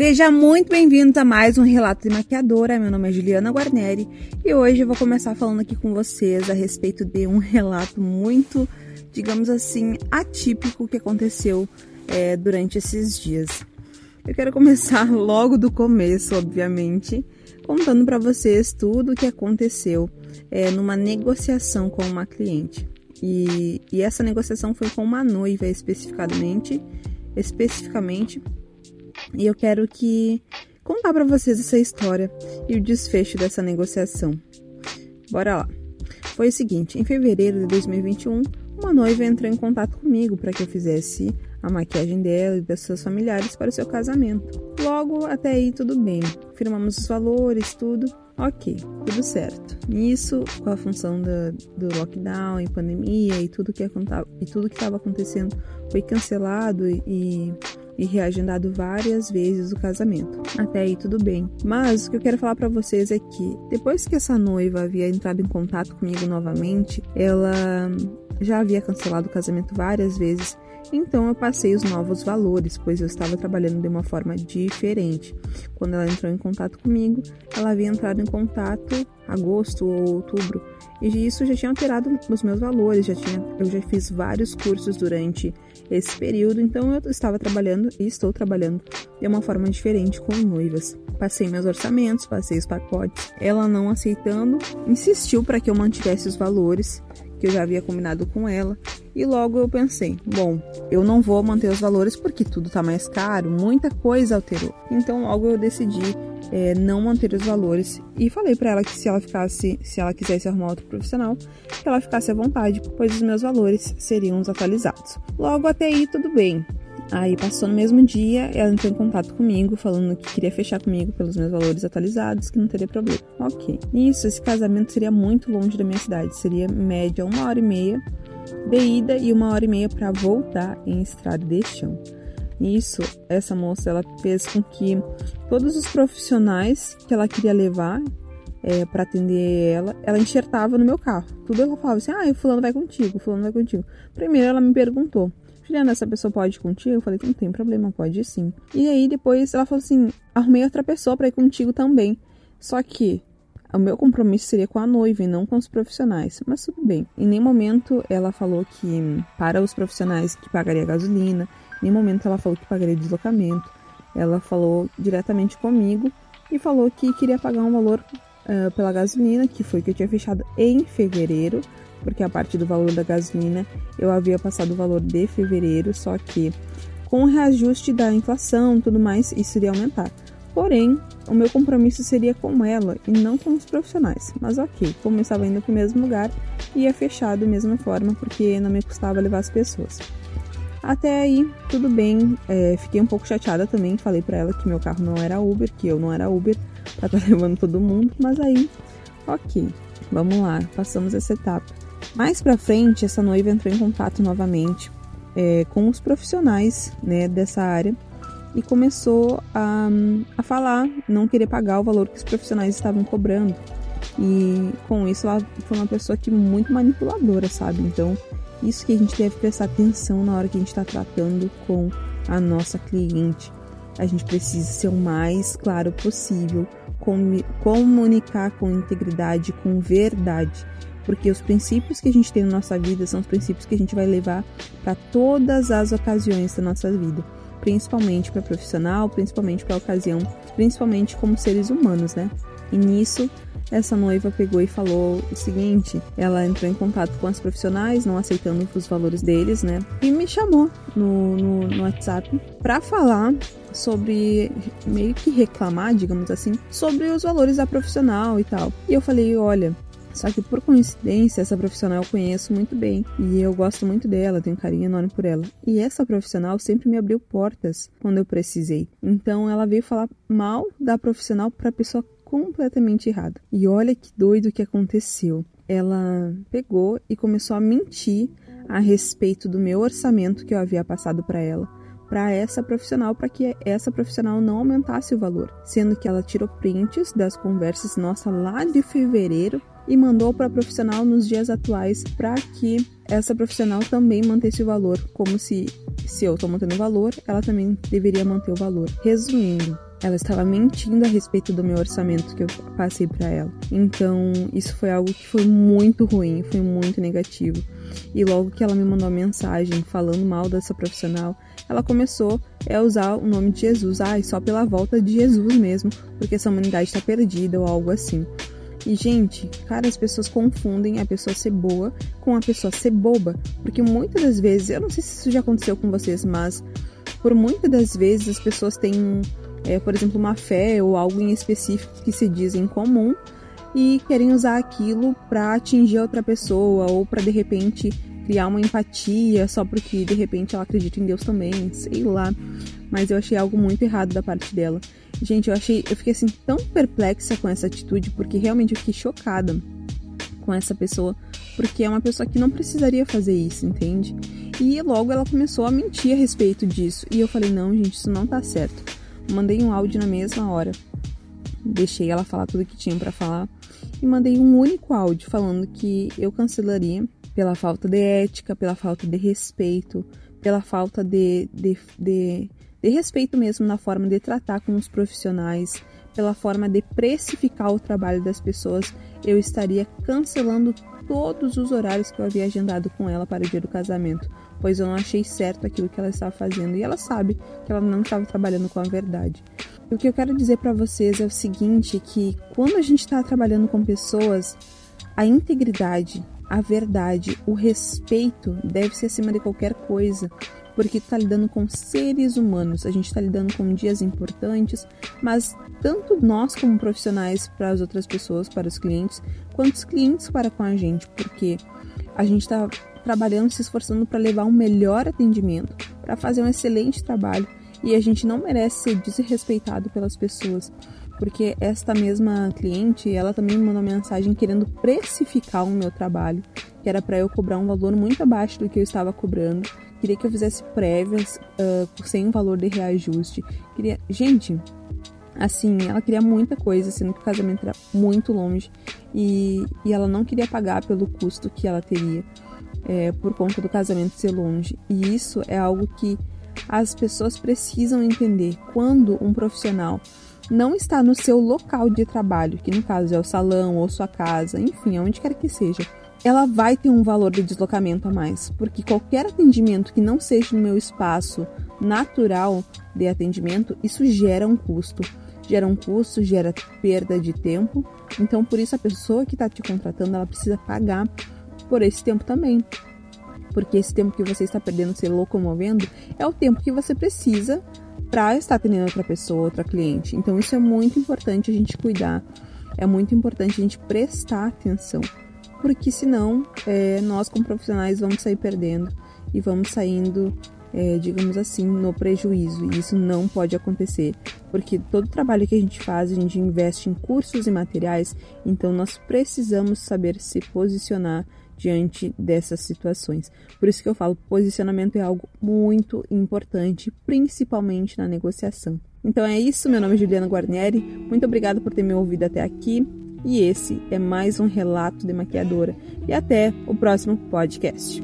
Seja muito bem-vindo a mais um Relato de Maquiadora. Meu nome é Juliana Guarneri e hoje eu vou começar falando aqui com vocês a respeito de um relato muito, digamos assim, atípico que aconteceu é, durante esses dias. Eu quero começar logo do começo, obviamente, contando para vocês tudo o que aconteceu é, numa negociação com uma cliente. E, e essa negociação foi com uma noiva especificamente, especificamente e eu quero que contar para vocês essa história e o desfecho dessa negociação. Bora lá. Foi o seguinte, em fevereiro de 2021, uma noiva entrou em contato comigo para que eu fizesse a maquiagem dela e das seus familiares para o seu casamento. Logo, até aí tudo bem. Firmamos os valores, tudo. Ok, tudo certo. Nisso, com a função da, do lockdown e pandemia e tudo que e tudo que estava acontecendo foi cancelado e e reagendado várias vezes o casamento. Até aí tudo bem. Mas o que eu quero falar para vocês é que depois que essa noiva havia entrado em contato comigo novamente, ela já havia cancelado o casamento várias vezes então eu passei os novos valores, pois eu estava trabalhando de uma forma diferente. Quando ela entrou em contato comigo, ela havia entrado em contato agosto ou outubro, e isso já tinha alterado os meus valores, já tinha, eu já fiz vários cursos durante esse período, então eu estava trabalhando e estou trabalhando de uma forma diferente com noivas. Passei meus orçamentos, passei os pacotes. Ela não aceitando, insistiu para que eu mantivesse os valores que eu já havia combinado com ela. E logo eu pensei, bom, eu não vou manter os valores porque tudo está mais caro, muita coisa alterou. Então logo eu decidi é, não manter os valores e falei para ela que se ela ficasse, se ela quisesse arrumar outro profissional, que ela ficasse à vontade, pois os meus valores seriam os atualizados. Logo até aí tudo bem. Aí passou no mesmo dia, ela entrou em contato comigo, falando que queria fechar comigo pelos meus valores atualizados, que não teria problema. Ok. Nisso, esse casamento seria muito longe da minha cidade, seria média uma hora e meia de ida e uma hora e meia para voltar em estrada de chão. Nisso, essa moça ela fez com que todos os profissionais que ela queria levar é, para atender ela, ela enxertava no meu carro. Tudo ela falava assim: ah, o fulano vai contigo, o fulano vai contigo. Primeiro ela me perguntou: Juliana, essa pessoa pode ir contigo? Eu falei, não tem problema, pode ir sim. E aí depois ela falou assim, arrumei outra pessoa para ir contigo também. Só que o meu compromisso seria com a noiva e não com os profissionais. Mas tudo bem. Em nenhum momento ela falou que para os profissionais que pagaria gasolina, em nenhum momento ela falou que pagaria deslocamento. Ela falou diretamente comigo e falou que queria pagar um valor uh, pela gasolina, que foi que eu tinha fechado em fevereiro, porque a parte do valor da gasolina eu havia passado o valor de fevereiro, só que com o reajuste da inflação tudo mais, isso iria aumentar. Porém, o meu compromisso seria com ela e não com os profissionais. Mas ok, como eu estava indo para o mesmo lugar, ia fechar da mesma forma, porque não me custava levar as pessoas. Até aí, tudo bem. É, fiquei um pouco chateada também. Falei para ela que meu carro não era Uber, que eu não era Uber, pra estar tá levando todo mundo. Mas aí, ok, vamos lá, passamos essa etapa. Mais para frente, essa noiva entrou em contato novamente é, com os profissionais né, dessa área e começou a, a falar, não querer pagar o valor que os profissionais estavam cobrando. E com isso ela foi uma pessoa que muito manipuladora, sabe? Então, isso que a gente deve prestar atenção na hora que a gente está tratando com a nossa cliente. A gente precisa ser o mais claro possível, comunicar com integridade, com verdade porque os princípios que a gente tem na nossa vida são os princípios que a gente vai levar para todas as ocasiões da nossa vida, principalmente para profissional, principalmente para ocasião, principalmente como seres humanos, né? E nisso, essa noiva pegou e falou o seguinte: ela entrou em contato com as profissionais, não aceitando os valores deles, né? E me chamou no, no, no WhatsApp para falar sobre meio que reclamar, digamos assim, sobre os valores da profissional e tal. E eu falei: olha, só que por coincidência, essa profissional eu conheço muito bem e eu gosto muito dela, tenho um carinho enorme por ela. E essa profissional sempre me abriu portas quando eu precisei. Então ela veio falar mal da profissional para pessoa completamente errada. E olha que doido que aconteceu. Ela pegou e começou a mentir a respeito do meu orçamento que eu havia passado para ela para essa profissional para que essa profissional não aumentasse o valor, sendo que ela tirou prints das conversas nossa lá de fevereiro e mandou para a profissional nos dias atuais para que essa profissional também mantesse o valor, como se se eu estou mantendo o valor, ela também deveria manter o valor. Resumindo, ela estava mentindo a respeito do meu orçamento que eu passei para ela. Então, isso foi algo que foi muito ruim, foi muito negativo. E logo que ela me mandou a mensagem falando mal dessa profissional, ela começou a usar o nome de Jesus. Ah, só pela volta de Jesus mesmo, porque essa humanidade está perdida ou algo assim. E, gente, cara, as pessoas confundem a pessoa ser boa com a pessoa ser boba. Porque muitas das vezes, eu não sei se isso já aconteceu com vocês, mas por muitas das vezes as pessoas têm, é, por exemplo, uma fé ou algo em específico que se diz em comum e querem usar aquilo para atingir outra pessoa ou para de repente criar uma empatia só porque de repente ela acredita em Deus também, sei lá. Mas eu achei algo muito errado da parte dela. Gente, eu achei, eu fiquei assim tão perplexa com essa atitude porque realmente eu fiquei chocada com essa pessoa, porque é uma pessoa que não precisaria fazer isso, entende? E logo ela começou a mentir a respeito disso. E eu falei: "Não, gente, isso não tá certo". Mandei um áudio na mesma hora. Deixei ela falar tudo que tinha para falar e mandei um único áudio falando que eu cancelaria pela falta de ética, pela falta de respeito, pela falta de, de, de de respeito mesmo na forma de tratar com os profissionais, pela forma de precificar o trabalho das pessoas, eu estaria cancelando todos os horários que eu havia agendado com ela para o dia do casamento, pois eu não achei certo aquilo que ela estava fazendo e ela sabe que ela não estava trabalhando com a verdade. O que eu quero dizer para vocês é o seguinte, que quando a gente está trabalhando com pessoas, a integridade, a verdade, o respeito deve ser acima de qualquer coisa porque está lidando com seres humanos, a gente está lidando com dias importantes, mas tanto nós como profissionais para as outras pessoas, para os clientes, quanto os clientes para com a gente, porque a gente está trabalhando, se esforçando para levar um melhor atendimento, para fazer um excelente trabalho e a gente não merece ser desrespeitado pelas pessoas. Porque esta mesma cliente, ela também me mandou mensagem querendo precificar o meu trabalho, que era para eu cobrar um valor muito abaixo do que eu estava cobrando Queria que eu fizesse prévias uh, sem um valor de reajuste. Queria. Gente, assim, ela queria muita coisa, sendo que o casamento era muito longe. E, e ela não queria pagar pelo custo que ela teria é, por conta do casamento ser longe. E isso é algo que as pessoas precisam entender. Quando um profissional não está no seu local de trabalho, que no caso é o salão ou sua casa, enfim, aonde quer que seja ela vai ter um valor de deslocamento a mais, porque qualquer atendimento que não seja no meu espaço natural de atendimento, isso gera um custo. Gera um custo, gera perda de tempo. Então, por isso, a pessoa que está te contratando, ela precisa pagar por esse tempo também. Porque esse tempo que você está perdendo se locomovendo é o tempo que você precisa para estar atendendo outra pessoa, outra cliente. Então, isso é muito importante a gente cuidar. É muito importante a gente prestar atenção porque senão é, nós como profissionais vamos sair perdendo e vamos saindo, é, digamos assim, no prejuízo. E isso não pode acontecer, porque todo trabalho que a gente faz, a gente investe em cursos e materiais, então nós precisamos saber se posicionar diante dessas situações. Por isso que eu falo, posicionamento é algo muito importante, principalmente na negociação. Então é isso, meu nome é Juliana Guarnieri, muito obrigada por ter me ouvido até aqui. E esse é mais um relato de maquiadora. E até o próximo podcast.